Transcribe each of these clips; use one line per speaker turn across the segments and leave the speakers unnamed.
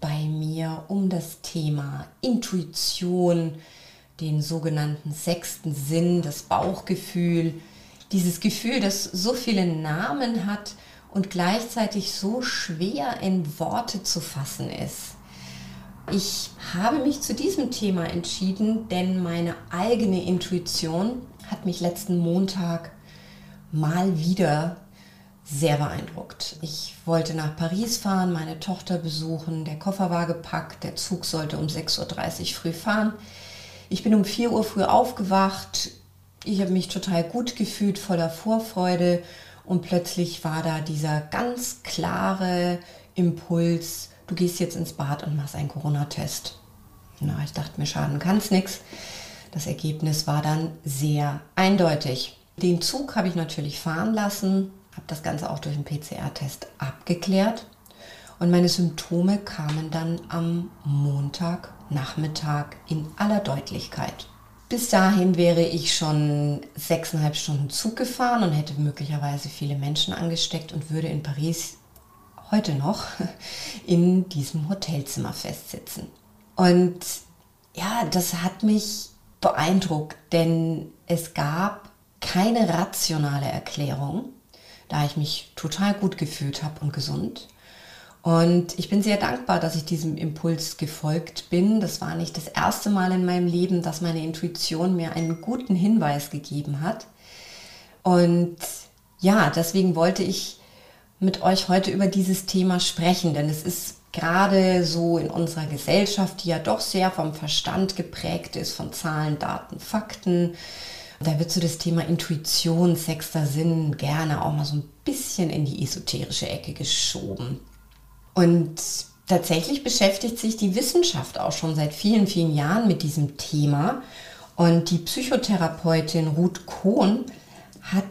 bei mir um das Thema Intuition, den sogenannten sechsten Sinn, das Bauchgefühl, dieses Gefühl, das so viele Namen hat und gleichzeitig so schwer in Worte zu fassen ist. Ich habe mich zu diesem Thema entschieden, denn meine eigene Intuition hat mich letzten Montag mal wieder sehr beeindruckt. Ich wollte nach Paris fahren, meine Tochter besuchen, der Koffer war gepackt, der Zug sollte um 6.30 Uhr früh fahren. Ich bin um 4 Uhr früh aufgewacht, ich habe mich total gut gefühlt, voller Vorfreude und plötzlich war da dieser ganz klare Impuls, du gehst jetzt ins Bad und machst einen Corona-Test. Na, ich dachte mir, schaden kann es nichts. Das Ergebnis war dann sehr eindeutig. Den Zug habe ich natürlich fahren lassen, habe das Ganze auch durch einen PCR-Test abgeklärt und meine Symptome kamen dann am Montagnachmittag in aller Deutlichkeit. Bis dahin wäre ich schon sechseinhalb Stunden Zug gefahren und hätte möglicherweise viele Menschen angesteckt und würde in Paris heute noch in diesem Hotelzimmer festsitzen. Und ja, das hat mich beeindruckt, denn es gab keine rationale Erklärung da ich mich total gut gefühlt habe und gesund. Und ich bin sehr dankbar, dass ich diesem Impuls gefolgt bin. Das war nicht das erste Mal in meinem Leben, dass meine Intuition mir einen guten Hinweis gegeben hat. Und ja, deswegen wollte ich mit euch heute über dieses Thema sprechen, denn es ist gerade so in unserer Gesellschaft, die ja doch sehr vom Verstand geprägt ist, von Zahlen, Daten, Fakten, da wird so das Thema Intuition, sechster Sinn gerne auch mal so ein bisschen in die esoterische Ecke geschoben. Und tatsächlich beschäftigt sich die Wissenschaft auch schon seit vielen, vielen Jahren mit diesem Thema. Und die Psychotherapeutin Ruth Kohn hat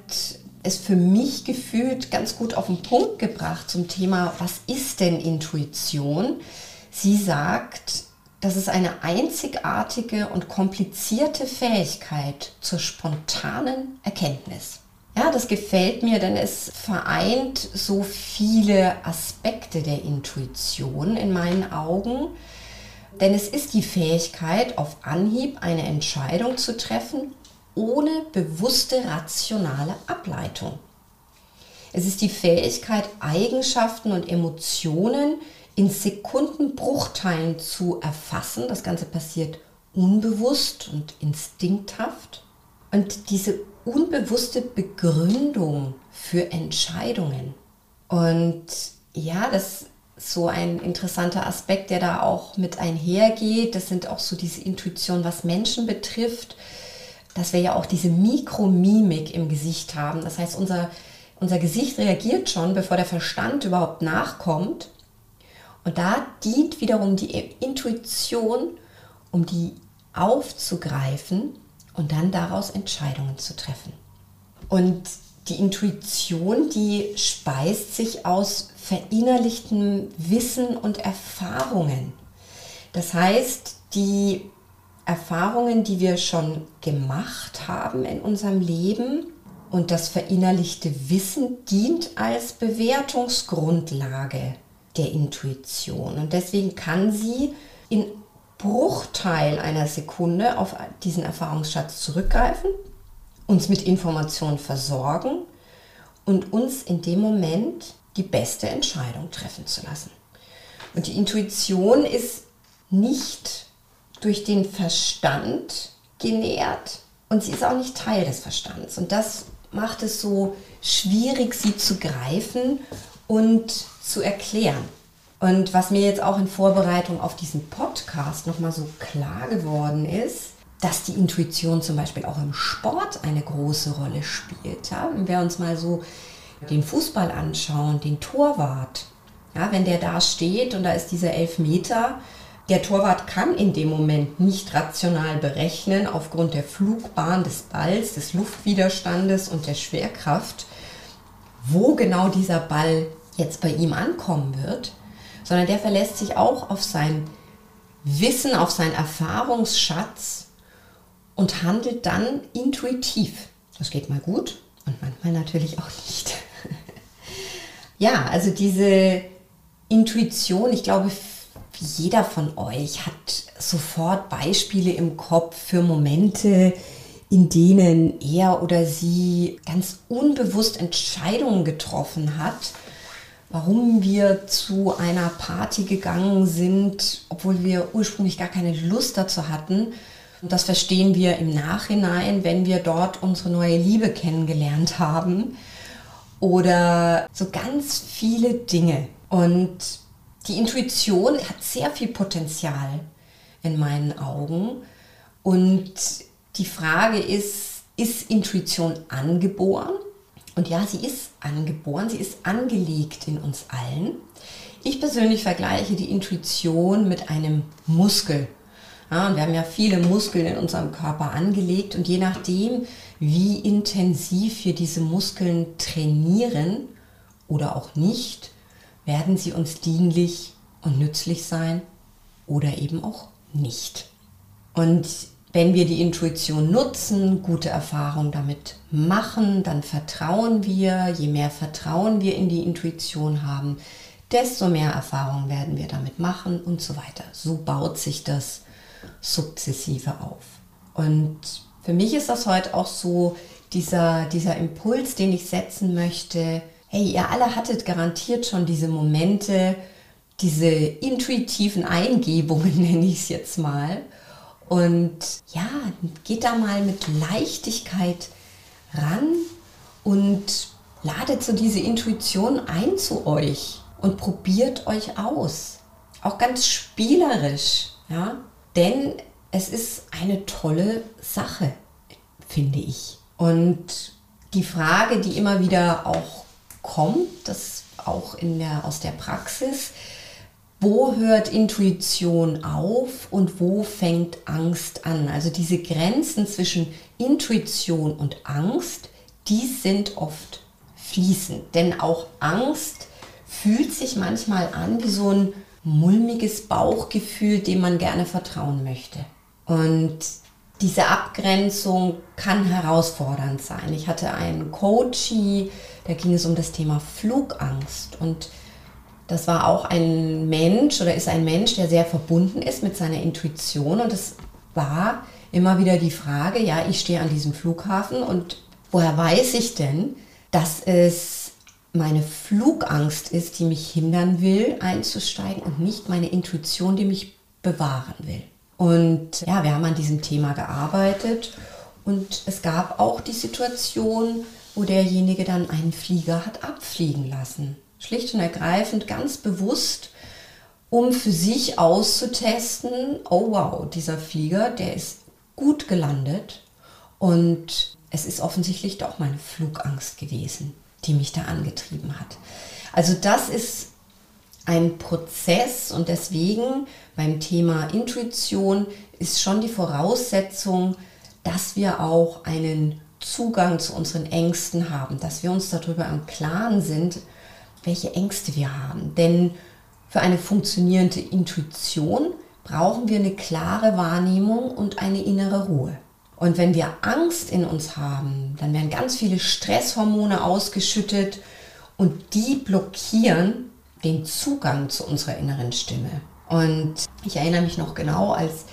es für mich gefühlt ganz gut auf den Punkt gebracht zum Thema, was ist denn Intuition? Sie sagt, das ist eine einzigartige und komplizierte Fähigkeit zur spontanen Erkenntnis. Ja, das gefällt mir, denn es vereint so viele Aspekte der Intuition in meinen Augen. Denn es ist die Fähigkeit, auf Anhieb eine Entscheidung zu treffen, ohne bewusste rationale Ableitung. Es ist die Fähigkeit, Eigenschaften und Emotionen in Sekundenbruchteilen zu erfassen. Das Ganze passiert unbewusst und instinkthaft. Und diese unbewusste Begründung für Entscheidungen. Und ja, das ist so ein interessanter Aspekt, der da auch mit einhergeht. Das sind auch so diese Intuition, was Menschen betrifft, dass wir ja auch diese Mikromimik im Gesicht haben. Das heißt, unser, unser Gesicht reagiert schon, bevor der Verstand überhaupt nachkommt. Und da dient wiederum die Intuition, um die aufzugreifen und dann daraus Entscheidungen zu treffen. Und die Intuition, die speist sich aus verinnerlichtem Wissen und Erfahrungen. Das heißt, die Erfahrungen, die wir schon gemacht haben in unserem Leben und das verinnerlichte Wissen dient als Bewertungsgrundlage der Intuition. Und deswegen kann sie in Bruchteil einer Sekunde auf diesen Erfahrungsschatz zurückgreifen, uns mit Informationen versorgen und uns in dem Moment die beste Entscheidung treffen zu lassen. Und die Intuition ist nicht durch den Verstand genährt und sie ist auch nicht Teil des Verstands. Und das macht es so schwierig, sie zu greifen und zu erklären. Und was mir jetzt auch in Vorbereitung auf diesen Podcast nochmal so klar geworden ist, dass die Intuition zum Beispiel auch im Sport eine große Rolle spielt. Ja? Wenn wir uns mal so den Fußball anschauen, den Torwart, ja, wenn der da steht und da ist dieser Elfmeter, Der Torwart kann in dem Moment nicht rational berechnen, aufgrund der Flugbahn des Balls, des Luftwiderstandes und der Schwerkraft, wo genau dieser Ball jetzt bei ihm ankommen wird, sondern der verlässt sich auch auf sein Wissen, auf seinen Erfahrungsschatz und handelt dann intuitiv. Das geht mal gut und manchmal natürlich auch nicht. ja, also diese Intuition, ich glaube, jeder von euch hat sofort Beispiele im Kopf für Momente, in denen er oder sie ganz unbewusst Entscheidungen getroffen hat, warum wir zu einer Party gegangen sind, obwohl wir ursprünglich gar keine Lust dazu hatten. Und das verstehen wir im Nachhinein, wenn wir dort unsere neue Liebe kennengelernt haben. Oder so ganz viele Dinge. Und die Intuition hat sehr viel Potenzial in meinen Augen. Und die Frage ist, ist Intuition angeboren? Und ja, sie ist angeboren, sie ist angelegt in uns allen. Ich persönlich vergleiche die Intuition mit einem Muskel. Ja, und wir haben ja viele Muskeln in unserem Körper angelegt und je nachdem, wie intensiv wir diese Muskeln trainieren oder auch nicht, werden sie uns dienlich und nützlich sein oder eben auch nicht. Und wenn wir die Intuition nutzen, gute Erfahrungen damit machen, dann vertrauen wir. Je mehr Vertrauen wir in die Intuition haben, desto mehr Erfahrungen werden wir damit machen und so weiter. So baut sich das sukzessive auf. Und für mich ist das heute auch so dieser, dieser Impuls, den ich setzen möchte. Hey, ihr alle hattet garantiert schon diese Momente, diese intuitiven Eingebungen, nenne ich es jetzt mal und ja, geht da mal mit Leichtigkeit ran und ladet so diese Intuition ein zu euch und probiert euch aus. Auch ganz spielerisch, ja, denn es ist eine tolle Sache, finde ich. Und die Frage, die immer wieder auch kommt, das auch in der, aus der Praxis, wo hört Intuition auf und wo fängt Angst an? Also diese Grenzen zwischen Intuition und Angst, die sind oft fließend. Denn auch Angst fühlt sich manchmal an wie so ein mulmiges Bauchgefühl, dem man gerne vertrauen möchte. Und diese Abgrenzung kann herausfordernd sein. Ich hatte einen Coachie, da ging es um das Thema Flugangst und das war auch ein Mensch oder ist ein Mensch, der sehr verbunden ist mit seiner Intuition. Und es war immer wieder die Frage, ja, ich stehe an diesem Flughafen und woher weiß ich denn, dass es meine Flugangst ist, die mich hindern will, einzusteigen und nicht meine Intuition, die mich bewahren will. Und ja, wir haben an diesem Thema gearbeitet und es gab auch die Situation, wo derjenige dann einen Flieger hat abfliegen lassen. Schlicht und ergreifend ganz bewusst, um für sich auszutesten, oh wow, dieser Flieger, der ist gut gelandet und es ist offensichtlich doch meine Flugangst gewesen, die mich da angetrieben hat. Also das ist ein Prozess und deswegen beim Thema Intuition ist schon die Voraussetzung, dass wir auch einen Zugang zu unseren Ängsten haben, dass wir uns darüber im Klaren sind, welche Ängste wir haben. Denn für eine funktionierende Intuition brauchen wir eine klare Wahrnehmung und eine innere Ruhe. Und wenn wir Angst in uns haben, dann werden ganz viele Stresshormone ausgeschüttet und die blockieren den Zugang zu unserer inneren Stimme. Und ich erinnere mich noch genau, als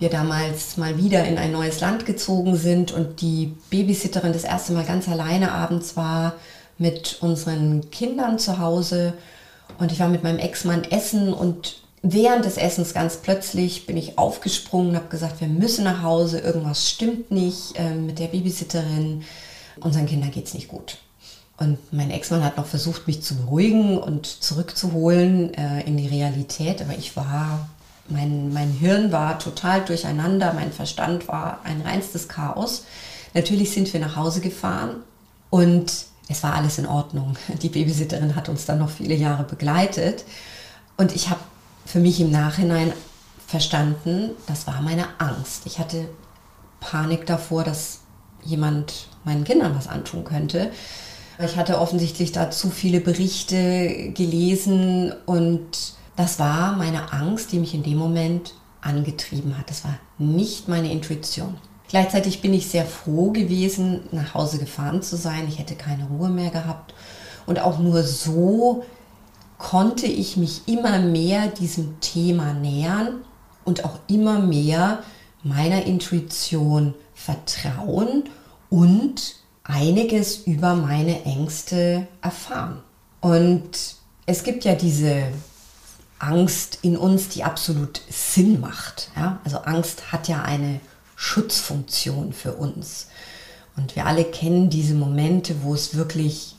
wir damals mal wieder in ein neues Land gezogen sind und die Babysitterin das erste Mal ganz alleine abends war mit unseren Kindern zu Hause und ich war mit meinem Ex-Mann essen und während des Essens ganz plötzlich bin ich aufgesprungen habe gesagt, wir müssen nach Hause, irgendwas stimmt nicht äh, mit der Babysitterin, unseren Kindern geht es nicht gut. Und mein Ex-Mann hat noch versucht, mich zu beruhigen und zurückzuholen äh, in die Realität, aber ich war, mein, mein Hirn war total durcheinander, mein Verstand war ein reinstes Chaos. Natürlich sind wir nach Hause gefahren und es war alles in Ordnung. Die Babysitterin hat uns dann noch viele Jahre begleitet. Und ich habe für mich im Nachhinein verstanden, das war meine Angst. Ich hatte Panik davor, dass jemand meinen Kindern was antun könnte. Ich hatte offensichtlich da zu viele Berichte gelesen und das war meine Angst, die mich in dem Moment angetrieben hat. Das war nicht meine Intuition. Gleichzeitig bin ich sehr froh gewesen, nach Hause gefahren zu sein. Ich hätte keine Ruhe mehr gehabt. Und auch nur so konnte ich mich immer mehr diesem Thema nähern und auch immer mehr meiner Intuition vertrauen und einiges über meine Ängste erfahren. Und es gibt ja diese Angst in uns, die absolut Sinn macht. Ja? Also Angst hat ja eine Schutzfunktion für uns. Und wir alle kennen diese Momente, wo es wirklich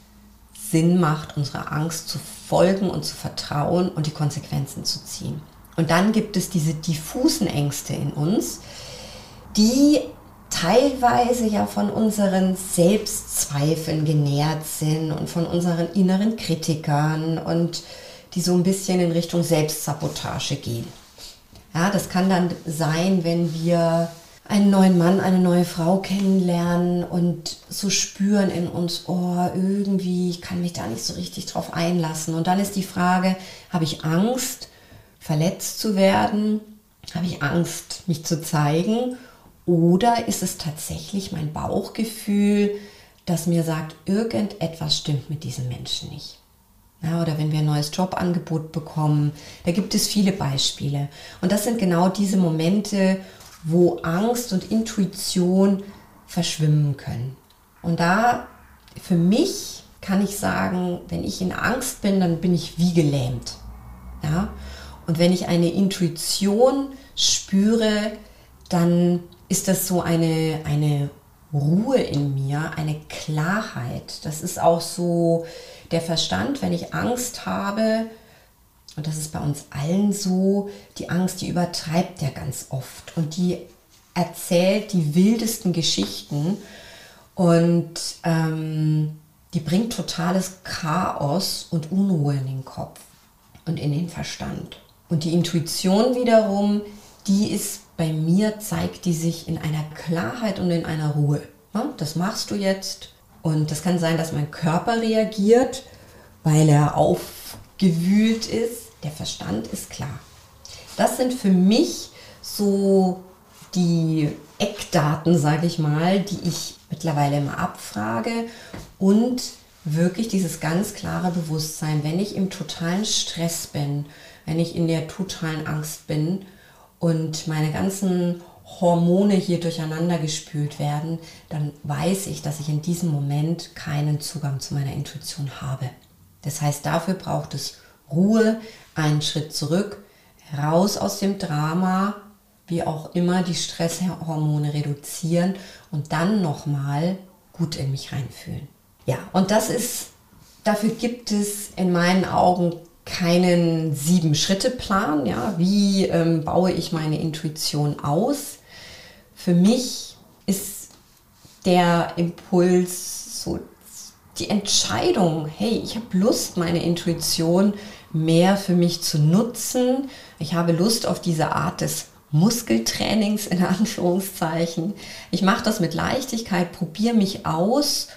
Sinn macht, unserer Angst zu folgen und zu vertrauen und die Konsequenzen zu ziehen. Und dann gibt es diese diffusen Ängste in uns, die teilweise ja von unseren Selbstzweifeln genährt sind und von unseren inneren Kritikern und die so ein bisschen in Richtung Selbstsabotage gehen. Ja, das kann dann sein, wenn wir einen neuen Mann, eine neue Frau kennenlernen und so spüren in uns, oh, irgendwie, ich kann mich da nicht so richtig drauf einlassen. Und dann ist die Frage, habe ich Angst, verletzt zu werden? Habe ich Angst, mich zu zeigen? Oder ist es tatsächlich mein Bauchgefühl, das mir sagt, irgendetwas stimmt mit diesem Menschen nicht? Ja, oder wenn wir ein neues Jobangebot bekommen, da gibt es viele Beispiele. Und das sind genau diese Momente, wo Angst und Intuition verschwimmen können. Und da für mich kann ich sagen, wenn ich in Angst bin, dann bin ich wie gelähmt. Ja? Und wenn ich eine Intuition spüre, dann ist das so eine, eine Ruhe in mir, eine Klarheit. Das ist auch so der Verstand, wenn ich Angst habe, und das ist bei uns allen so, die Angst, die übertreibt ja ganz oft und die erzählt die wildesten Geschichten und ähm, die bringt totales Chaos und Unruhe in den Kopf und in den Verstand. Und die Intuition wiederum, die ist bei mir zeigt die sich in einer Klarheit und in einer Ruhe. Das machst du jetzt. Und das kann sein, dass mein Körper reagiert, weil er aufgewühlt ist. Der Verstand ist klar. Das sind für mich so die Eckdaten, sage ich mal, die ich mittlerweile immer abfrage und wirklich dieses ganz klare Bewusstsein, wenn ich im totalen Stress bin, wenn ich in der totalen Angst bin, und meine ganzen Hormone hier durcheinander gespült werden, dann weiß ich, dass ich in diesem Moment keinen Zugang zu meiner Intuition habe. Das heißt, dafür braucht es Ruhe, einen Schritt zurück, raus aus dem Drama, wie auch immer die Stresshormone reduzieren und dann nochmal gut in mich reinfühlen. Ja, und das ist, dafür gibt es in meinen Augen keinen Sieben-Schritte-Plan. Ja? Wie ähm, baue ich meine Intuition aus? Für mich ist der Impuls so die Entscheidung, hey, ich habe Lust, meine Intuition mehr für mich zu nutzen. Ich habe Lust auf diese Art des Muskeltrainings in Anführungszeichen. Ich mache das mit Leichtigkeit, probiere mich aus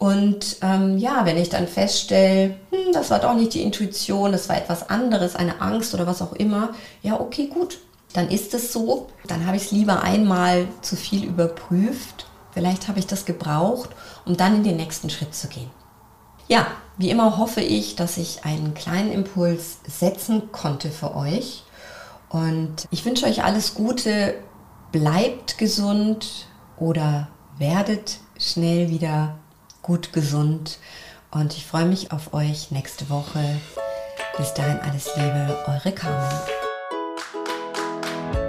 und ähm, ja, wenn ich dann feststelle, hm, das war doch nicht die Intuition, das war etwas anderes, eine Angst oder was auch immer, ja, okay, gut, dann ist es so. Dann habe ich es lieber einmal zu viel überprüft. Vielleicht habe ich das gebraucht, um dann in den nächsten Schritt zu gehen. Ja, wie immer hoffe ich, dass ich einen kleinen Impuls setzen konnte für euch. Und ich wünsche euch alles Gute. Bleibt gesund oder werdet schnell wieder gut gesund und ich freue mich auf euch nächste Woche. Bis dahin alles Liebe, eure Carmen.